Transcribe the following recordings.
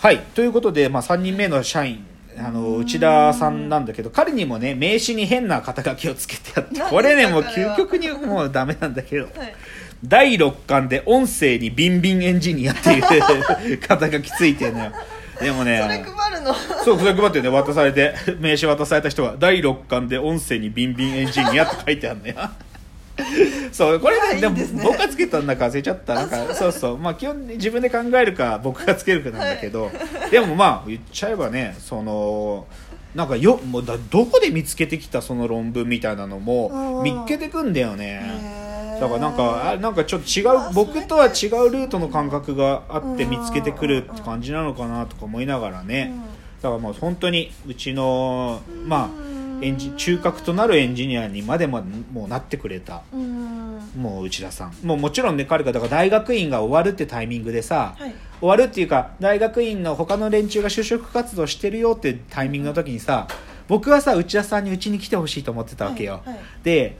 はい。ということで、まあ、3人目の社員あの内田さんなんだけど彼にもね名刺に変な肩書きをつけてあって何これねもう究極にもうダメなんだけどはい。第6巻で音声にビンビンエンジニアっていう 肩書きついてるのよ。でもそれね配るの？そうそれ配ってるね渡されて名刺渡された人が第6巻で音声にビンビンエンジニアって書いてあるのよ そうこれねでも僕がつけたんだか忘れちゃった。なんかそう。そうまあ基本自分で考えるか僕がつけるかなんだけど、でもまあ言っちゃえばねそのなんかよもうだどこで見つけてきたその論文みたいなのもうん。見っけてくんだよね。だからなんかあなんかちょっと違う僕とは違うルートの感覚があってうん見つけてくるって感じなのかなとか思いながらね、だからもう本当にうちのまあエンジ中核となるエンジニアにまでももうなってくれた。うん。もう内田さん。もうもちろんね彼がだから大学院が終わるってタイミングでさ、はい。終わるっていうか大学院の他の連中が就職活動してるよってタイミングの時にさ僕はさ内田さんにうちに来てほしいと思ってたわけよ、はいはい。で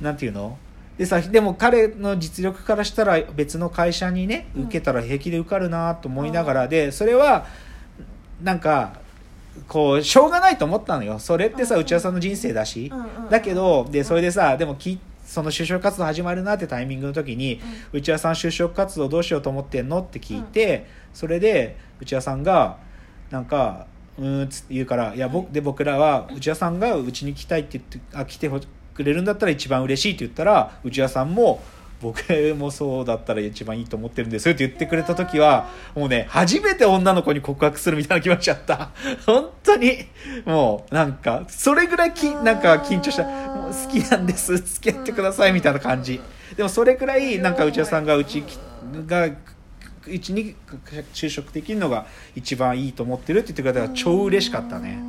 なんていうの？でさでも彼の実力からしたら別の会社にねうん。受けたら平気で受かるなと思いながらでそれはなんかこうしょうがないと思ったのよ。それってさうん内田さんの人生だし、うんうんうん。だけどでそれでさでもきその就職活動始まるなってタイミングの時に内田さん就職活動どうしようと思ってんのって聞いて、それで内田さんがなんかうーんっつって言うからいや僕で僕らは内田さんがうちに来たいって言ってあ来てほくれるんだったら一番嬉しいって言ったら内田さんも僕もそうだったら一番いいと思ってるんですよって言ってくれた時はもうね初めて女の子に告白するみたいな気持ちだった。本当に。もうなんかそれぐらいきなんか緊張した。もう好きなんです。付き合ってくださいみたいな感じ。でもそれくらいなんか内田さんがうちきがうちに就職できるのが一番いいと思ってるって言ってくれたから超嬉しかったね。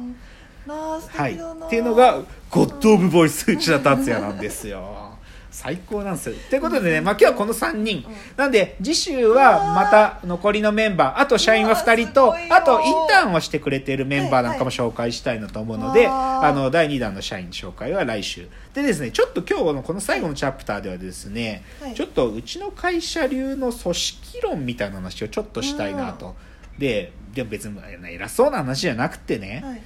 はい、っていうのがゴッド・オブ・ボイス内田達也なんですよ最高なんですよ。ということでね、まあ、今日はこの3人、なんで次週はまた残りのメンバーあと社員は2人とあとインターンをしてくれているメンバーなんかも紹介したいなと思うので、あの第2弾の社員紹介は来週。でですねちょっと今日のこの最後のチャプターではですね、はい。ちょっとうちの会社流の組織論みたいな話をちょっとしたいなと、ででも別に偉そうな話じゃなくてね、はい。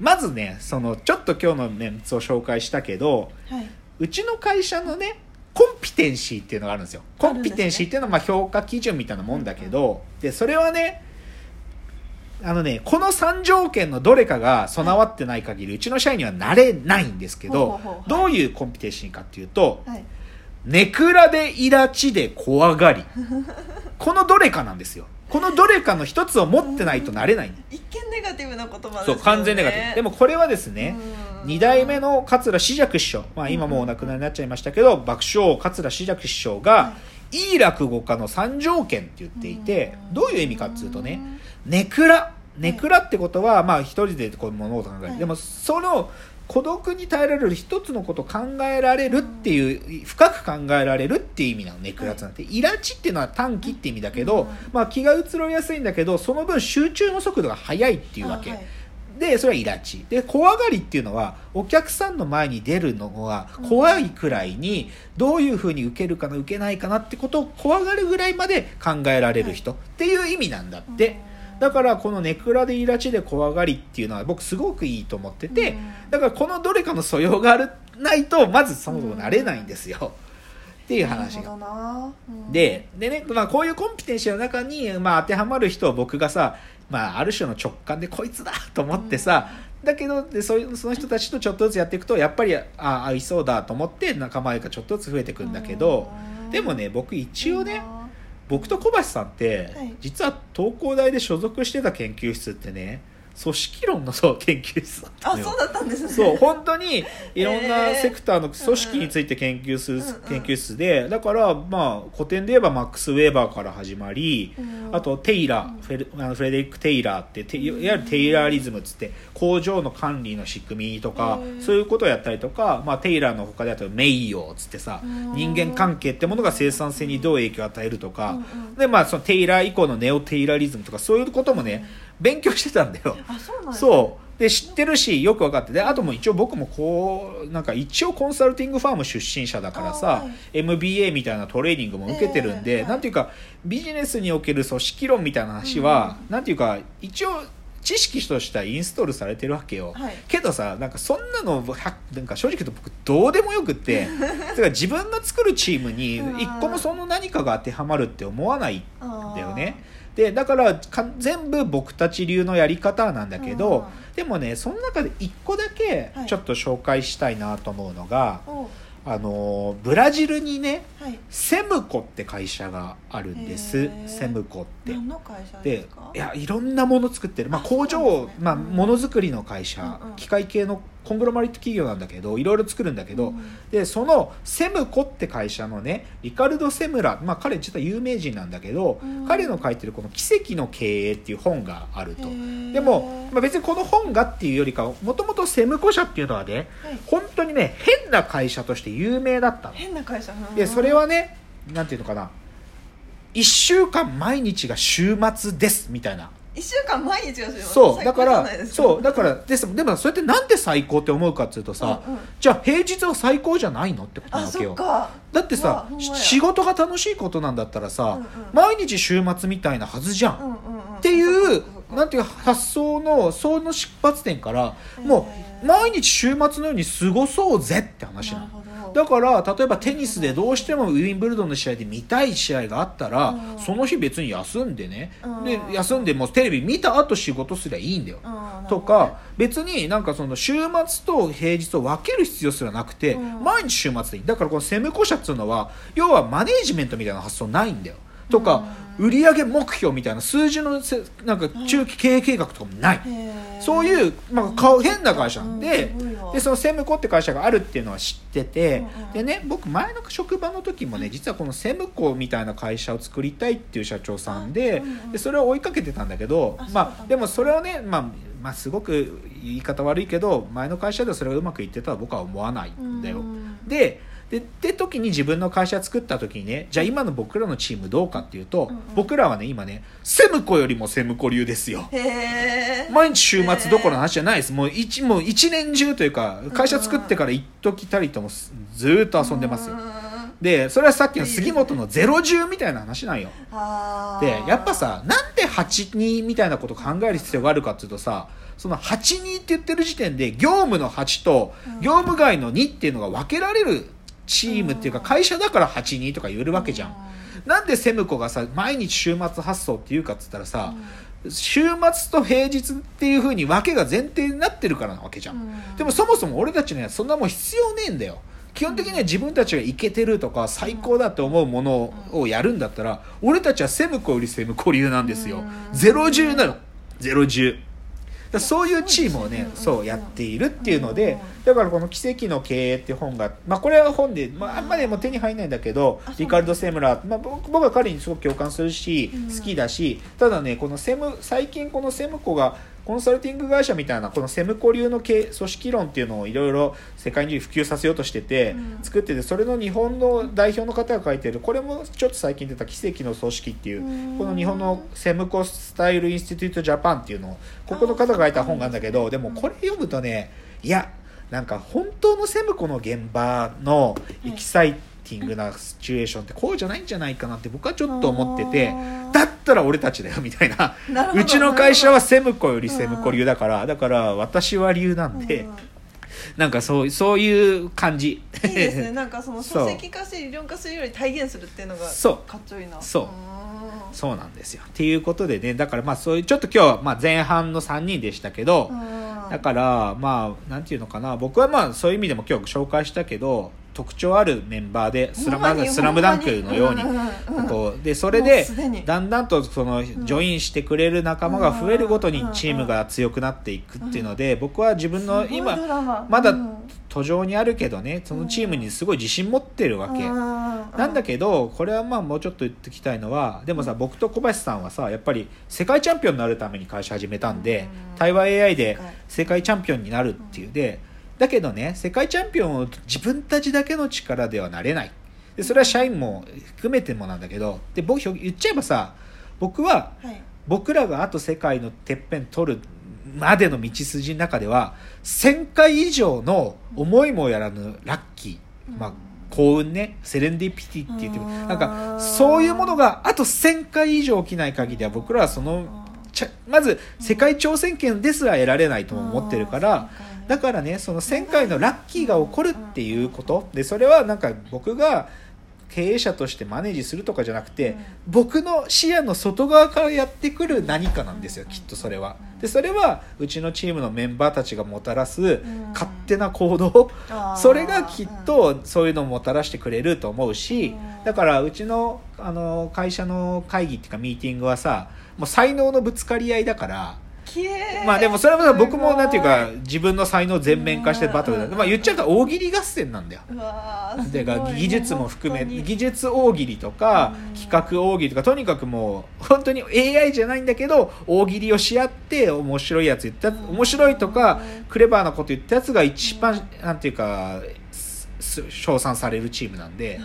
まずねそのちょっと今日のメンツを紹介したけどはいうちの会社のねコンピテンシーっていうのがあるんですよ。コンピテンシーっていうのはまあ評価基準みたいなもんだけど、でそれはねあのねこの3条件のどれかが備わってない限りうちの社員にはなれないんですけどどういうコンピテンシーかっていうとはい。ネクラでイラチで怖がり。このどれかなんですよ。このどれかの一つを持ってないとなれない。一見ネガティブな言葉ですよね。そう完全ネガティブ。でもこれはですねうん2代目の桂志尺師匠、まあ、今もうお亡くなりになっちゃいましたけど爆笑桂志尺師匠がい。い落語家の3条件って言っていてうんどういう意味かっていうとねネクラネクラってことはまあ一人でこういう物事を考える、はい。でもその孤独に耐えられる一つのことを考えられるっていう深く考えられるっていう意味なのネクラって。なんてイラチっていうのは短期って意味だけど、うんまあ、気が移ろいやすいんだけどその分集中の速度が速いっていうわけ、でそれはイラチ。で怖がりっていうのはお客さんの前に出るのが怖いくらいにどういうふうに受けるかな受けないかなってことを怖がるぐらいまで考えられる人。っていう意味なんだって。だからこのネクラでイラチで怖がりっていうのは僕すごくいいと思っててだからこのどれかの素養があるないとまずそもそもなれないんですよ。っていう話が。ででね、まあ、こういうコンピテンシーの中に、まあ、当てはまる人を僕がさ、まあ、ある種の直感でこいつだと思ってさ、だけどでそういうその人たちとちょっとずつやっていくとやっぱりあ合いそうだと思って仲間がちょっとずつ増えていくんだけど、うんでもね僕一応ね僕と小橋さんって、はい。実は東工大で所属してた研究室ってね組織論のそう研究室だったあそうだったんですね。そう本当に いろんなえー。セクターの組織について研究する研究室でだからまあ古典で言えばマックス・ウェーバーから始まりうん。あとテイラーフェルあのフレデリック・テイラーってていわゆるテイラーリズムっつって工場の管理の仕組みとかうんそういうことをやったりとか、まあ、テイラーの他であと名誉っつってさうん。人間関係ってものが生産性にどう影響を与えるとかでまあそのテイラー以降のネオ・テイラーリズムとかそういうこともね勉強してたんだよ。あそうなんそう。で知ってるしよく分かって。であともう一応僕もこうなんか一応コンサルティングファーム出身者だからさ、あはい。MBA みたいなトレーニングも受けてるんで、ええ。なんていうかビジネスにおける組織論みたいな話は、なんていうか一応知識としてはインストールされてるわけよ、はい。けどさなんかそんなのはなんか正直言うと僕どうでもよくって だから自分が作るチームにうん。一個もその何かが当てはまるって思わないあーだよねでだからか全部僕たち流のやり方なんだけど、うん。でもねその中で一個だけはい。ちょっと紹介したいなと思うのが、おあのブラジルにねはい。セムコって会社があるんです。セムコって。何の会社でですか？いやいろんなもの作ってる、まあ、あ工場、まあ、うん。ものづくりの会社、機械系のコングロマリット企業なんだけどいろいろ作るんだけど、うん。でそのセムコって会社のねリカルド・セムラ、まあ、彼実は有名人なんだけど、うん。彼の書いてるこの「奇跡の経営」っていう本があると。でも、まあ、別にこの本がっていうよりかもともとセムコ社っていうのはねはい。本当にね変な会社として有名だったの。変な会社。でそれはねなんていうのかな。1週間毎日が週末ですみたいな一週間毎日そうだからそうだからですでもそれってなんで最高って思うかっていうとさ、うん。うんじゃあ平日は最高じゃないのってことなあわけよ。だってさ仕事が楽しいことなんだったらさ、うんうん。毎日週末みたいなはずじゃん、うんうんうんっていうなんていうか発想のその出発点からもう毎日週末のように過ごそうぜって話なのだから例えばテニスでどうしてもウィンブルドンの試合で見たい試合があったら、うん。その日別に休んでね、うん。で休んでもうテレビ見た後仕事すりゃいいんだよ、とか別になんかその週末と平日を分ける必要すらなくて、うん。毎日週末でいい。だからこのセムコ社っていうのは要はマネージメントみたいな発想ないんだよ。とか、売上目標みたいな数字のせなんか中期経営計画とかもない、そういう、まあ、顔変な会社なんで,、でそのセムコって会社があるっていうのは知ってて、でね僕前の職場の時もね実はこのセムコみたいな会社を作りたいっていう社長さんで,、でそれを追いかけてたんだけどまあでもそれをね、まあまあ、すごく言い方悪いけど前の会社ではそれがうまくいってたとは僕は思わないんだよ。うん。ででって時に自分の会社作った時にねじゃあ今の僕らのチームどうかっていうと、うんうん。僕らはね今ねセムコよりもセムコ流ですよ。毎日週末どころの話じゃないです。もう一もう一年中というか会社作ってから一時たりともずっと遊んでますよ。でそれはさっきの杉本のゼロ10みたいな話なんよ。でやっぱさなんで82みたいなこと考える必要があるかっていうとさその82って言ってる時点で業務の8とうん。業務外の2っていうのが分けられるチームっていうかうん。会社だから82とか言えるわけじゃん。なんでセムコがさ毎日週末発送って言うかっつったらさ、週末と平日っていう風に訳が前提になってるからなわけじゃん、うん。でもそもそも俺たちにはそんなもん必要ねえんだよ。基本的には自分たちがイケてるとか最高だと思うものをやるんだったら俺たちはセムコよりセムコ流なんですよ。うん。ゼロ10なの。ゼロ10だそういうチームをねうんそうやっているっていうのでうんだからこの「奇跡の経営」っていう本が、まあ、これは本で、まあ、あんまりもう手に入んないんだけどリカルド・セムラー、まあ、僕僕は彼にすごく共感するしうん。好きだしただねこのセム最近このセムコがコンサルティング会社みたいなこのセムコ流の経組織論っていうのをいろいろ世界に普及させようとしててうん。作っててそれの日本の代表の方が書いてるこれもちょっと最近出た「奇跡の組織」っていううん。この日本のセムコスタイルインスティテュートジャパンっていうのをここの方が書いた本があるんだけどでもこれ読むとねいやなんか本当のセムコの現場のエキサイティングなシチュエーションってこうじゃないんじゃないかなって僕はちょっと思っててだったら俺たちだよみたいな。うちの会社はセムコよりセムコ流だからだから私は流なんでうん。なんかそうそういう感じ。いいですね。なんかその書籍化して理論化するより体現するっていうのがそう。かっちょいいな。そう。そうなんですよ。っていうことでねだからまあそういうちょっと今日はまあ前半の3人でしたけど、うん。だからまあなんていうのかな。僕はまあそういう意味でも今日紹介したけど特徴あるメンバーでスラほんまにまずスラムダンクのようにでそれもでだんだんとそのジョインしてくれる仲間が増えるごとにうんチームが強くなっていくっていうので僕は自分の今まだうん。途上にあるけどねそのチームにすごい自信持ってるわけ。ななんだけどこれはまあもうちょっと言っておきたいのはでもさ僕と小林さんはさやっぱり世界チャンピオンになるために会社始めたんでうん。対話 AI ではい世界チャンピオンになるっていう。でだけどね世界チャンピオンを自分たちだけの力ではなれない。でそれは社員も含めてもなんだけどで僕言っちゃえばさ僕ははい。僕らがあと世界のてっぺん取るまでの道筋の中では1000回以上の思いもやらぬラッキー、まあ、幸運ね。セレンディピティって言ってもうんなんかそういうものがあと1000回以上起きない限りは僕らはそのまず世界挑戦権ですら得られないとも思ってるからだからねその1000回のラッキーが起こるっていうこと。でそれはなんか僕が経営者としてマネージするとかじゃなくて、僕の視野の外側からやってくる何かなんですよきっとそれは。でそれはうちのチームのメンバーたちがもたらす勝手な行動。それがきっとそういうのをもたらしてくれると思うしうん。だからうちのあの会社の会議っていうかミーティングはさもう才能のぶつかり合いだから。まあでもそれは僕もなんていうかす自分の才能を全面化してバトルだ。うんまあ言っちゃうと大喜利合戦なんだよ。ごいうわーすごいでが技術も含め技術大喜利とかうん。企画大喜利とかとにかくもう本当に AI じゃないんだけど大喜利をし合って面白いやつ言った面白いとかクレバーなこと言ったやつが一番なんていうか称賛されるチームなんで。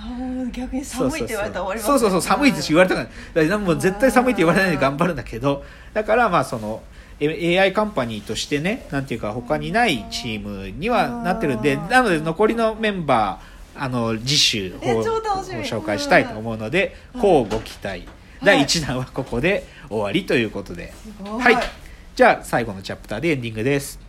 逆に寒いって言われたら終わりますそうそうそう寒いって言われたからだからもう絶対寒いって言われないで頑張るんだけど。だからまあそのえ AI カンパニーとしてねなんていうか他にないチームにはなってるんでうんなので残りのメンバーあの次週をえ超楽しみ。紹介したいと思うのでうん。こうご期待。第1弾はここで終わりということで。い。はい。じゃあ最後のチャプターでエンディングです